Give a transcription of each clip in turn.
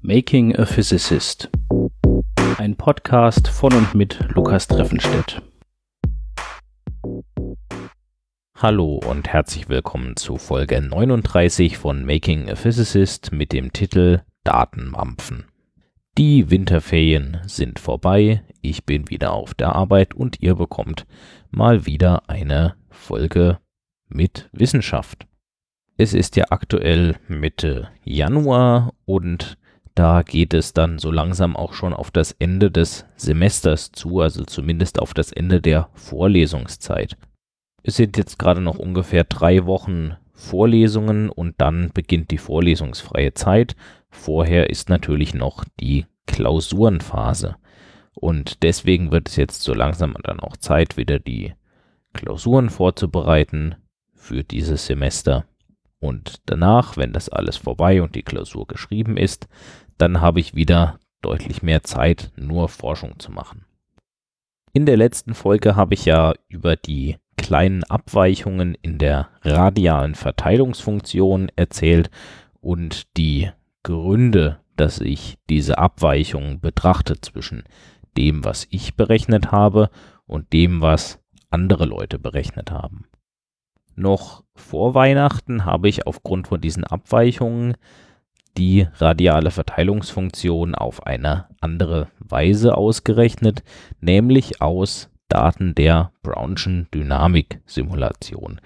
Making a Physicist. Ein Podcast von und mit Lukas Treffenstedt. Hallo und herzlich willkommen zu Folge 39 von Making a Physicist mit dem Titel Datenmampfen. Die Winterferien sind vorbei, ich bin wieder auf der Arbeit und ihr bekommt mal wieder eine Folge mit Wissenschaft. Es ist ja aktuell Mitte Januar und da geht es dann so langsam auch schon auf das Ende des Semesters zu, also zumindest auf das Ende der Vorlesungszeit. Es sind jetzt gerade noch ungefähr drei Wochen Vorlesungen und dann beginnt die vorlesungsfreie Zeit. Vorher ist natürlich noch die Klausurenphase. Und deswegen wird es jetzt so langsam dann auch Zeit, wieder die Klausuren vorzubereiten für dieses Semester. Und danach, wenn das alles vorbei und die Klausur geschrieben ist, dann habe ich wieder deutlich mehr Zeit, nur Forschung zu machen. In der letzten Folge habe ich ja über die kleinen Abweichungen in der radialen Verteilungsfunktion erzählt und die Gründe, dass ich diese Abweichungen betrachte zwischen dem, was ich berechnet habe und dem, was andere Leute berechnet haben. Noch vor Weihnachten habe ich aufgrund von diesen Abweichungen die radiale Verteilungsfunktion auf eine andere Weise ausgerechnet, nämlich aus Daten der Brownschen Dynamik-Simulation.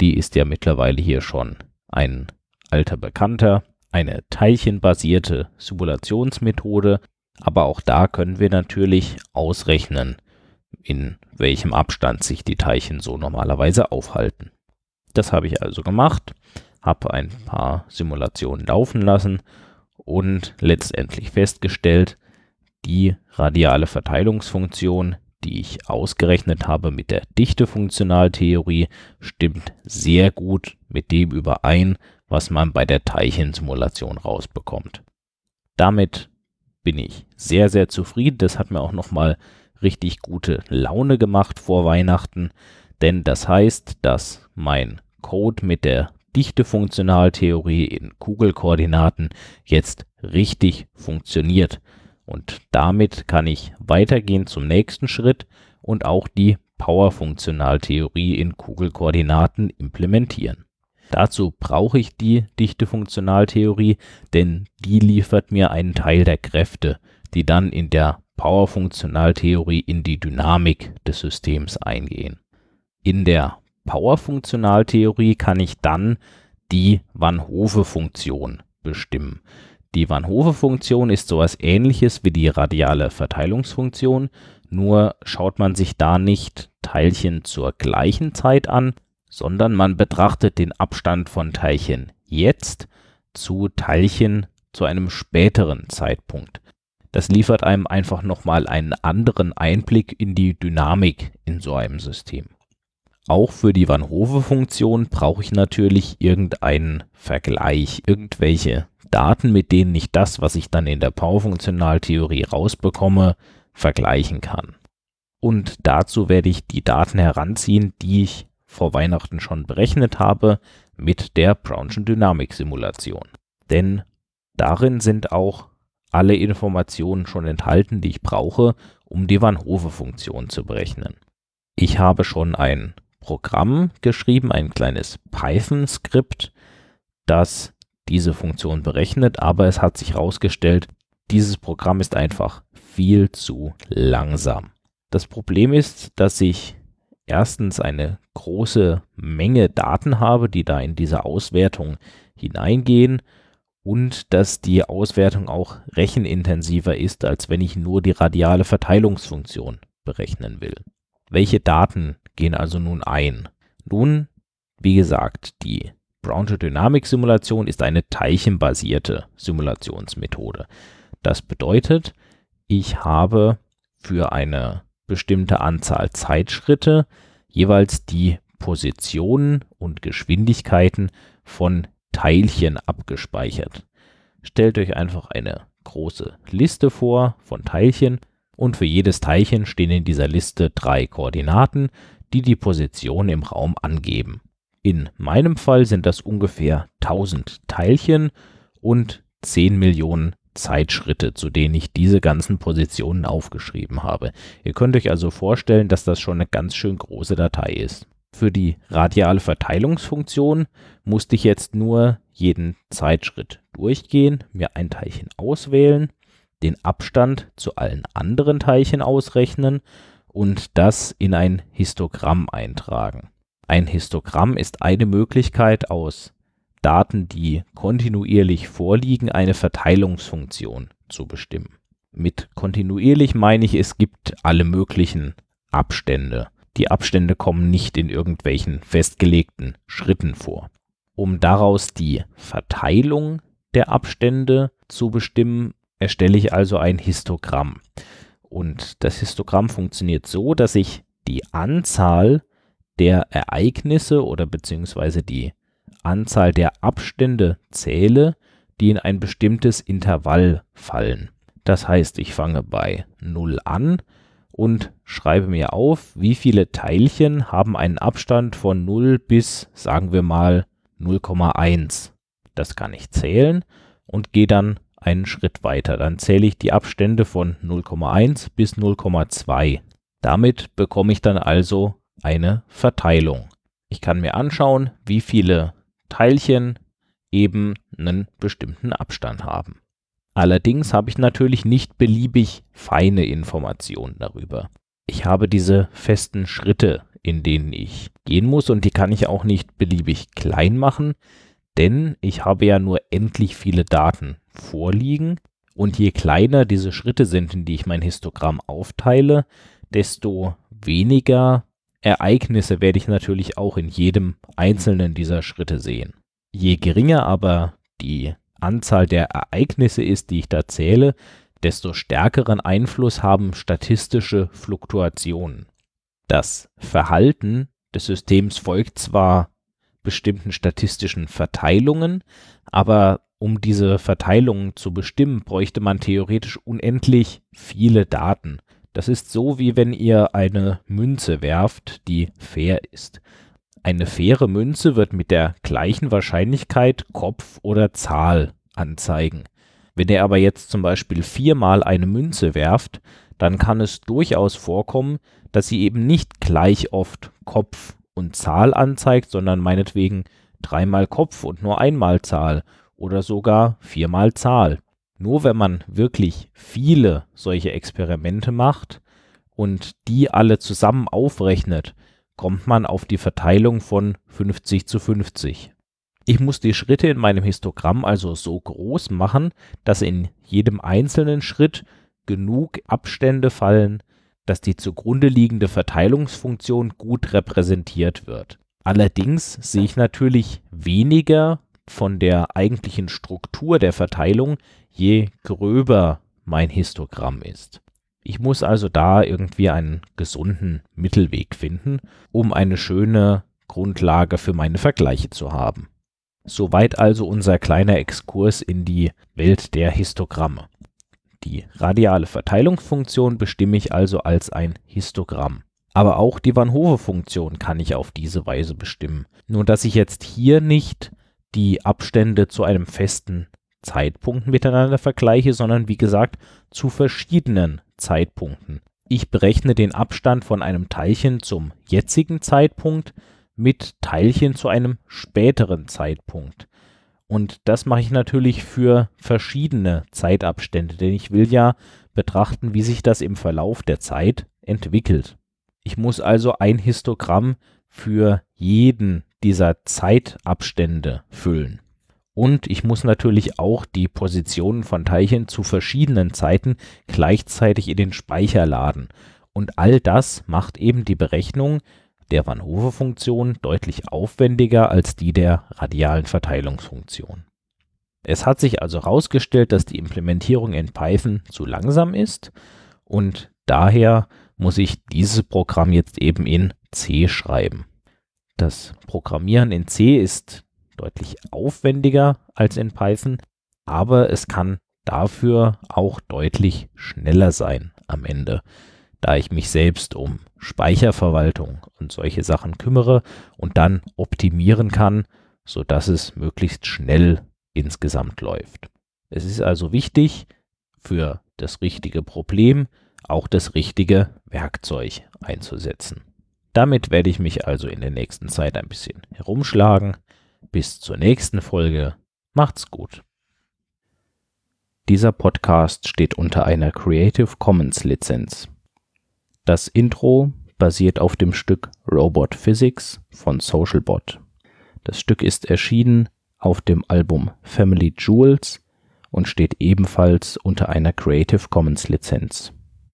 Die ist ja mittlerweile hier schon ein alter Bekannter, eine teilchenbasierte Simulationsmethode, aber auch da können wir natürlich ausrechnen, in welchem Abstand sich die Teilchen so normalerweise aufhalten. Das habe ich also gemacht, habe ein paar Simulationen laufen lassen und letztendlich festgestellt, die radiale Verteilungsfunktion, die ich ausgerechnet habe mit der Dichtefunktionaltheorie, stimmt sehr gut mit dem überein, was man bei der Teilchensimulation rausbekommt. Damit bin ich sehr, sehr zufrieden. Das hat mir auch nochmal richtig gute Laune gemacht vor Weihnachten, denn das heißt, dass mein Code mit der Dichtefunktionaltheorie in Kugelkoordinaten jetzt richtig funktioniert. Und damit kann ich weitergehen zum nächsten Schritt und auch die Powerfunktionaltheorie in Kugelkoordinaten implementieren. Dazu brauche ich die Dichtefunktionaltheorie, denn die liefert mir einen Teil der Kräfte, die dann in der Powerfunktionaltheorie in die Dynamik des Systems eingehen. In der Powerfunktionaltheorie kann ich dann die Van Hove-Funktion bestimmen. Die Van Hove-Funktion ist sowas ähnliches wie die radiale Verteilungsfunktion, nur schaut man sich da nicht Teilchen zur gleichen Zeit an, sondern man betrachtet den Abstand von Teilchen jetzt zu Teilchen zu einem späteren Zeitpunkt. Das liefert einem einfach nochmal einen anderen Einblick in die Dynamik in so einem System. Auch für die Van Hove-Funktion brauche ich natürlich irgendeinen Vergleich, irgendwelche Daten, mit denen ich das, was ich dann in der Powerfunktionaltheorie rausbekomme, vergleichen kann. Und dazu werde ich die Daten heranziehen, die ich vor Weihnachten schon berechnet habe mit der Brownschen Dynamik-Simulation. Denn darin sind auch alle Informationen schon enthalten, die ich brauche, um die Van Hove-Funktion zu berechnen. Ich habe schon ein Programm geschrieben, ein kleines Python-Skript, das diese Funktion berechnet, aber es hat sich herausgestellt, dieses Programm ist einfach viel zu langsam. Das Problem ist, dass ich erstens eine große Menge Daten habe, die da in diese Auswertung hineingehen und dass die Auswertung auch rechenintensiver ist, als wenn ich nur die radiale Verteilungsfunktion berechnen will. Welche Daten gehen also nun ein. Nun, wie gesagt, die Brownsche Dynamik-Simulation ist eine teilchenbasierte Simulationsmethode. Das bedeutet, ich habe für eine bestimmte Anzahl Zeitschritte jeweils die Positionen und Geschwindigkeiten von Teilchen abgespeichert. Stellt euch einfach eine große Liste vor von Teilchen und für jedes Teilchen stehen in dieser Liste drei Koordinaten, die die Position im Raum angeben. In meinem Fall sind das ungefähr 1000 Teilchen und 10 Millionen Zeitschritte, zu denen ich diese ganzen Positionen aufgeschrieben habe. Ihr könnt euch also vorstellen, dass das schon eine ganz schön große Datei ist. Für die radiale Verteilungsfunktion musste ich jetzt nur jeden Zeitschritt durchgehen, mir ein Teilchen auswählen, den Abstand zu allen anderen Teilchen ausrechnen und das in ein Histogramm eintragen. Ein Histogramm ist eine Möglichkeit aus Daten, die kontinuierlich vorliegen, eine Verteilungsfunktion zu bestimmen. Mit kontinuierlich meine ich, es gibt alle möglichen Abstände. Die Abstände kommen nicht in irgendwelchen festgelegten Schritten vor. Um daraus die Verteilung der Abstände zu bestimmen, erstelle ich also ein Histogramm. Und das Histogramm funktioniert so, dass ich die Anzahl der Ereignisse oder beziehungsweise die Anzahl der Abstände zähle, die in ein bestimmtes Intervall fallen. Das heißt, ich fange bei 0 an und schreibe mir auf, wie viele Teilchen haben einen Abstand von 0 bis, sagen wir mal, 0,1. Das kann ich zählen und gehe dann einen Schritt weiter. Dann zähle ich die Abstände von 0,1 bis 0,2. Damit bekomme ich dann also eine Verteilung. Ich kann mir anschauen, wie viele Teilchen eben einen bestimmten Abstand haben. Allerdings habe ich natürlich nicht beliebig feine Informationen darüber. Ich habe diese festen Schritte, in denen ich gehen muss und die kann ich auch nicht beliebig klein machen, denn ich habe ja nur endlich viele Daten vorliegen und je kleiner diese Schritte sind, in die ich mein Histogramm aufteile, desto weniger Ereignisse werde ich natürlich auch in jedem einzelnen dieser Schritte sehen. Je geringer aber die Anzahl der Ereignisse ist, die ich da zähle, desto stärkeren Einfluss haben statistische Fluktuationen. Das Verhalten des Systems folgt zwar bestimmten statistischen Verteilungen, aber um diese Verteilungen zu bestimmen, bräuchte man theoretisch unendlich viele Daten. Das ist so, wie wenn ihr eine Münze werft, die fair ist. Eine faire Münze wird mit der gleichen Wahrscheinlichkeit Kopf oder Zahl anzeigen. Wenn ihr aber jetzt zum Beispiel viermal eine Münze werft, dann kann es durchaus vorkommen, dass sie eben nicht gleich oft Kopf und Zahl anzeigt, sondern meinetwegen dreimal Kopf und nur einmal Zahl oder sogar viermal Zahl. Nur wenn man wirklich viele solche Experimente macht und die alle zusammen aufrechnet, kommt man auf die Verteilung von 50 zu 50. Ich muss die Schritte in meinem Histogramm also so groß machen, dass in jedem einzelnen Schritt genug Abstände fallen, dass die zugrunde liegende Verteilungsfunktion gut repräsentiert wird. Allerdings sehe ich natürlich weniger von der eigentlichen Struktur der Verteilung, je gröber mein Histogramm ist. Ich muss also da irgendwie einen gesunden Mittelweg finden, um eine schöne Grundlage für meine Vergleiche zu haben. Soweit also unser kleiner Exkurs in die Welt der Histogramme. Die radiale Verteilungsfunktion bestimme ich also als ein Histogramm. Aber auch die Van Hove-Funktion kann ich auf diese Weise bestimmen. Nur dass ich jetzt hier nicht die Abstände zu einem festen Zeitpunkt miteinander vergleiche, sondern wie gesagt zu verschiedenen Zeitpunkten. Ich berechne den Abstand von einem Teilchen zum jetzigen Zeitpunkt mit Teilchen zu einem späteren Zeitpunkt. Und das mache ich natürlich für verschiedene Zeitabstände, denn ich will ja betrachten, wie sich das im Verlauf der Zeit entwickelt. Ich muss also ein Histogramm für jeden dieser Zeitabstände füllen. Und ich muss natürlich auch die Positionen von Teilchen zu verschiedenen Zeiten gleichzeitig in den Speicher laden. Und all das macht eben die Berechnung der Van Hove-Funktion deutlich aufwendiger als die der radialen Verteilungsfunktion. Es hat sich also herausgestellt, dass die Implementierung in Python zu langsam ist und daher muss ich dieses Programm jetzt eben in C schreiben. Das Programmieren in C ist deutlich aufwendiger als in Python, aber es kann dafür auch deutlich schneller sein am Ende da ich mich selbst um Speicherverwaltung und solche Sachen kümmere und dann optimieren kann, sodass es möglichst schnell insgesamt läuft. Es ist also wichtig, für das richtige Problem auch das richtige Werkzeug einzusetzen. Damit werde ich mich also in der nächsten Zeit ein bisschen herumschlagen. Bis zur nächsten Folge. Macht's gut. Dieser Podcast steht unter einer Creative Commons Lizenz. Das Intro basiert auf dem Stück Robot Physics von Socialbot. Das Stück ist erschienen auf dem Album Family Jewels und steht ebenfalls unter einer Creative Commons Lizenz